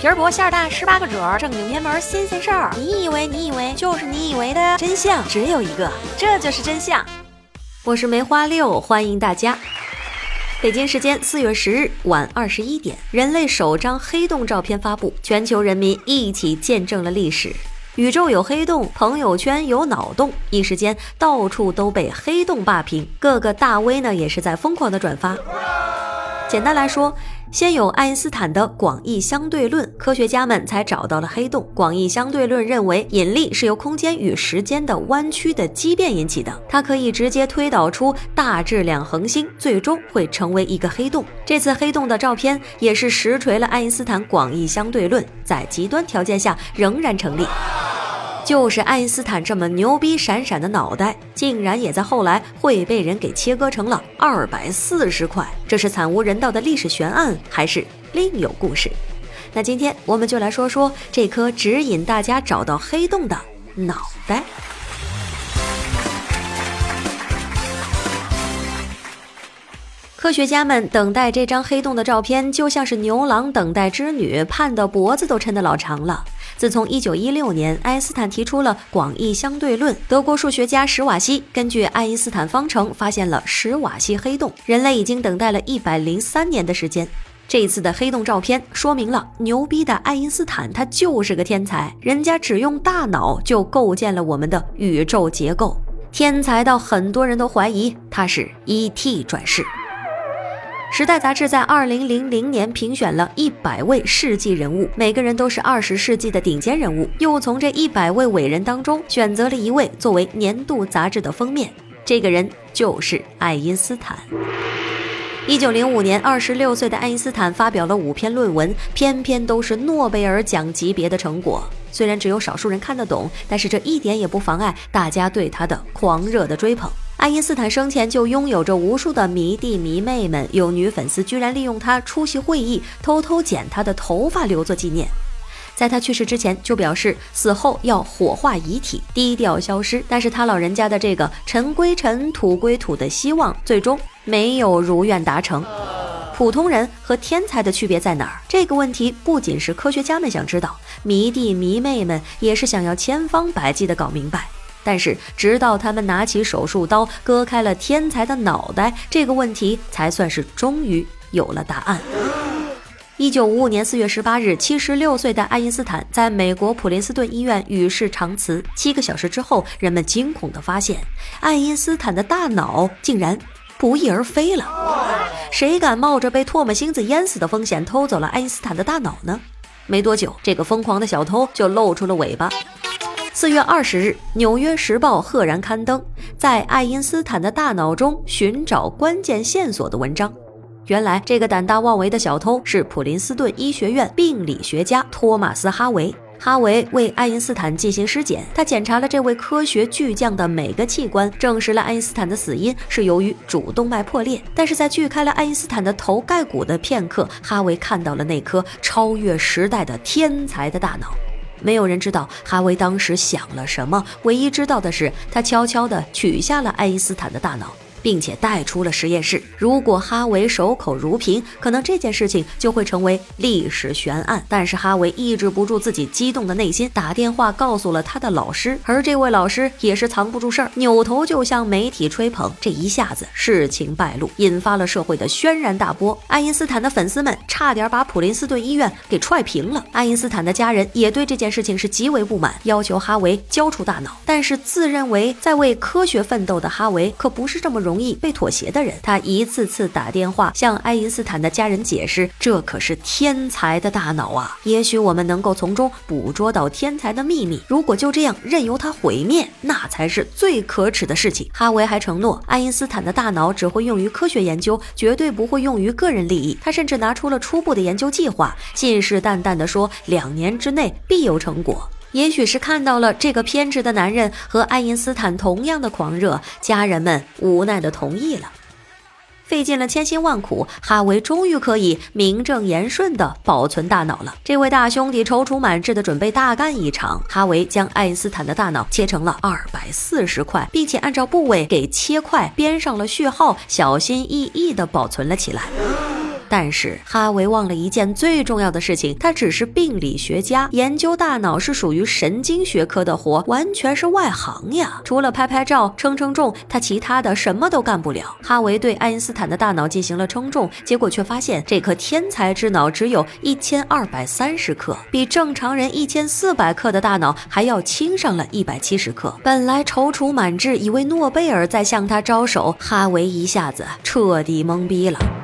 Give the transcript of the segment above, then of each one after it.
皮儿薄馅儿大，十八个褶儿，正经偏门新鲜事儿。你以为你以为就是你以为的真相只有一个，这就是真相。我是梅花六，欢迎大家。北京时间四月十日晚二十一点，人类首张黑洞照片发布，全球人民一起见证了历史。宇宙有黑洞，朋友圈有脑洞，一时间到处都被黑洞霸屏，各个大 V 呢也是在疯狂的转发。简单来说，先有爱因斯坦的广义相对论，科学家们才找到了黑洞。广义相对论认为，引力是由空间与时间的弯曲的畸变引起的，它可以直接推导出大质量恒星，最终会成为一个黑洞。这次黑洞的照片也是实锤了爱因斯坦广义相对论，在极端条件下仍然成立。就是爱因斯坦这么牛逼闪闪的脑袋，竟然也在后来会被人给切割成了二百四十块，这是惨无人道的历史悬案，还是另有故事？那今天我们就来说说这颗指引大家找到黑洞的脑袋。科学家们等待这张黑洞的照片，就像是牛郎等待织女，盼的脖子都抻得老长了。自从1916年爱因斯坦提出了广义相对论，德国数学家史瓦西根据爱因斯坦方程发现了史瓦西黑洞，人类已经等待了一百零三年的时间。这次的黑洞照片说明了牛逼的爱因斯坦他就是个天才，人家只用大脑就构建了我们的宇宙结构，天才到很多人都怀疑他是 ET 转世。时代杂志在二零零零年评选了一百位世纪人物，每个人都是二十世纪的顶尖人物，又从这一百位伟人当中选择了一位作为年度杂志的封面。这个人就是爱因斯坦。一九零五年，二十六岁的爱因斯坦发表了五篇论文，偏偏都是诺贝尔奖级别的成果。虽然只有少数人看得懂，但是这一点也不妨碍大家对他的狂热的追捧。爱因斯坦生前就拥有着无数的迷弟迷妹们，有女粉丝居然利用他出席会议，偷偷剪他的头发留作纪念。在他去世之前就表示死后要火化遗体，低调消失。但是他老人家的这个尘归尘，土归土的希望，最终没有如愿达成。普通人和天才的区别在哪儿？这个问题不仅是科学家们想知道，迷弟迷妹们也是想要千方百计的搞明白。但是，直到他们拿起手术刀割开了天才的脑袋，这个问题才算是终于有了答案。一九五五年四月十八日，七十六岁的爱因斯坦在美国普林斯顿医院与世长辞。七个小时之后，人们惊恐地发现，爱因斯坦的大脑竟然不翼而飞了。谁敢冒着被唾沫星子淹死的风险偷走了爱因斯坦的大脑呢？没多久，这个疯狂的小偷就露出了尾巴。四月二十日，《纽约时报》赫然刊登在爱因斯坦的大脑中寻找关键线索的文章。原来，这个胆大妄为的小偷是普林斯顿医学院病理学家托马斯·哈维。哈维为爱因斯坦进行尸检，他检查了这位科学巨匠的每个器官，证实了爱因斯坦的死因是由于主动脉破裂。但是在锯开了爱因斯坦的头盖骨的片刻，哈维看到了那颗超越时代的天才的大脑。没有人知道哈维当时想了什么，唯一知道的是，他悄悄地取下了爱因斯坦的大脑。并且带出了实验室。如果哈维守口如瓶，可能这件事情就会成为历史悬案。但是哈维抑制不住自己激动的内心，打电话告诉了他的老师，而这位老师也是藏不住事儿，扭头就向媒体吹捧。这一下子事情败露，引发了社会的轩然大波。爱因斯坦的粉丝们差点把普林斯顿医院给踹平了。爱因斯坦的家人也对这件事情是极为不满，要求哈维交出大脑。但是自认为在为科学奋斗的哈维可不是这么容。容易被妥协的人，他一次次打电话向爱因斯坦的家人解释，这可是天才的大脑啊！也许我们能够从中捕捉到天才的秘密。如果就这样任由他毁灭，那才是最可耻的事情。哈维还承诺，爱因斯坦的大脑只会用于科学研究，绝对不会用于个人利益。他甚至拿出了初步的研究计划，信誓旦旦地说，两年之内必有成果。也许是看到了这个偏执的男人和爱因斯坦同样的狂热，家人们无奈的同意了。费尽了千辛万苦，哈维终于可以名正言顺的保存大脑了。这位大兄弟踌躇满志的准备大干一场。哈维将爱因斯坦的大脑切成了二百四十块，并且按照部位给切块编上了序号，小心翼翼的保存了起来。但是哈维忘了一件最重要的事情，他只是病理学家，研究大脑是属于神经学科的活，完全是外行呀。除了拍拍照、称称重，他其他的什么都干不了。哈维对爱因斯坦的大脑进行了称重，结果却发现这颗天才之脑只有一千二百三十克，比正常人一千四百克的大脑还要轻上了一百七十克。本来踌躇满志，以为诺贝尔在向他招手，哈维一下子彻底懵逼了。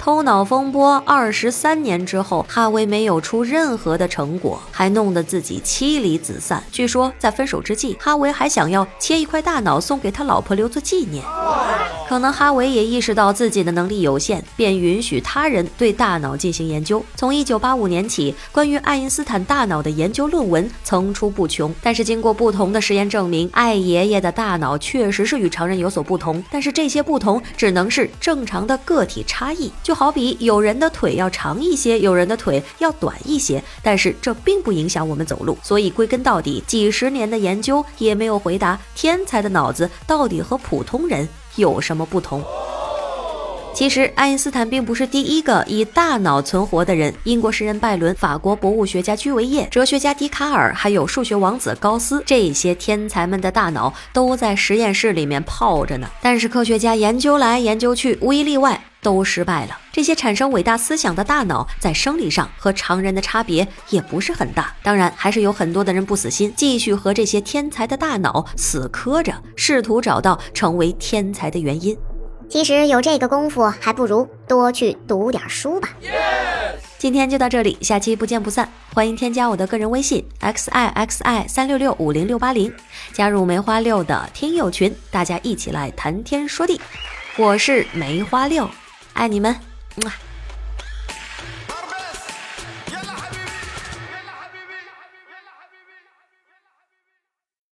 偷脑风波二十三年之后，哈维没有出任何的成果，还弄得自己妻离子散。据说在分手之际，哈维还想要切一块大脑送给他老婆留作纪念。可能哈维也意识到自己的能力有限，便允许他人对大脑进行研究。从一九八五年起，关于爱因斯坦大脑的研究论文层出不穷。但是经过不同的实验证明，爱爷爷的大脑确实是与常人有所不同。但是这些不同只能是正常的个体差异，就好比有人的腿要长一些，有人的腿要短一些，但是这并不影响我们走路。所以归根到底，几十年的研究也没有回答天才的脑子到底和普通人。有什么不同？其实，爱因斯坦并不是第一个以大脑存活的人。英国诗人拜伦、法国博物学家居维叶、哲学家笛卡尔，还有数学王子高斯，这些天才们的大脑都在实验室里面泡着呢。但是，科学家研究来研究去，无一例外都失败了。这些产生伟大思想的大脑，在生理上和常人的差别也不是很大。当然，还是有很多的人不死心，继续和这些天才的大脑死磕着，试图找到成为天才的原因。其实有这个功夫，还不如多去读点书吧。今天就到这里，下期不见不散。欢迎添加我的个人微信 x i x i 三六六五零六八零，加入梅花六的听友群，大家一起来谈天说地。我是梅花六，爱你们，么。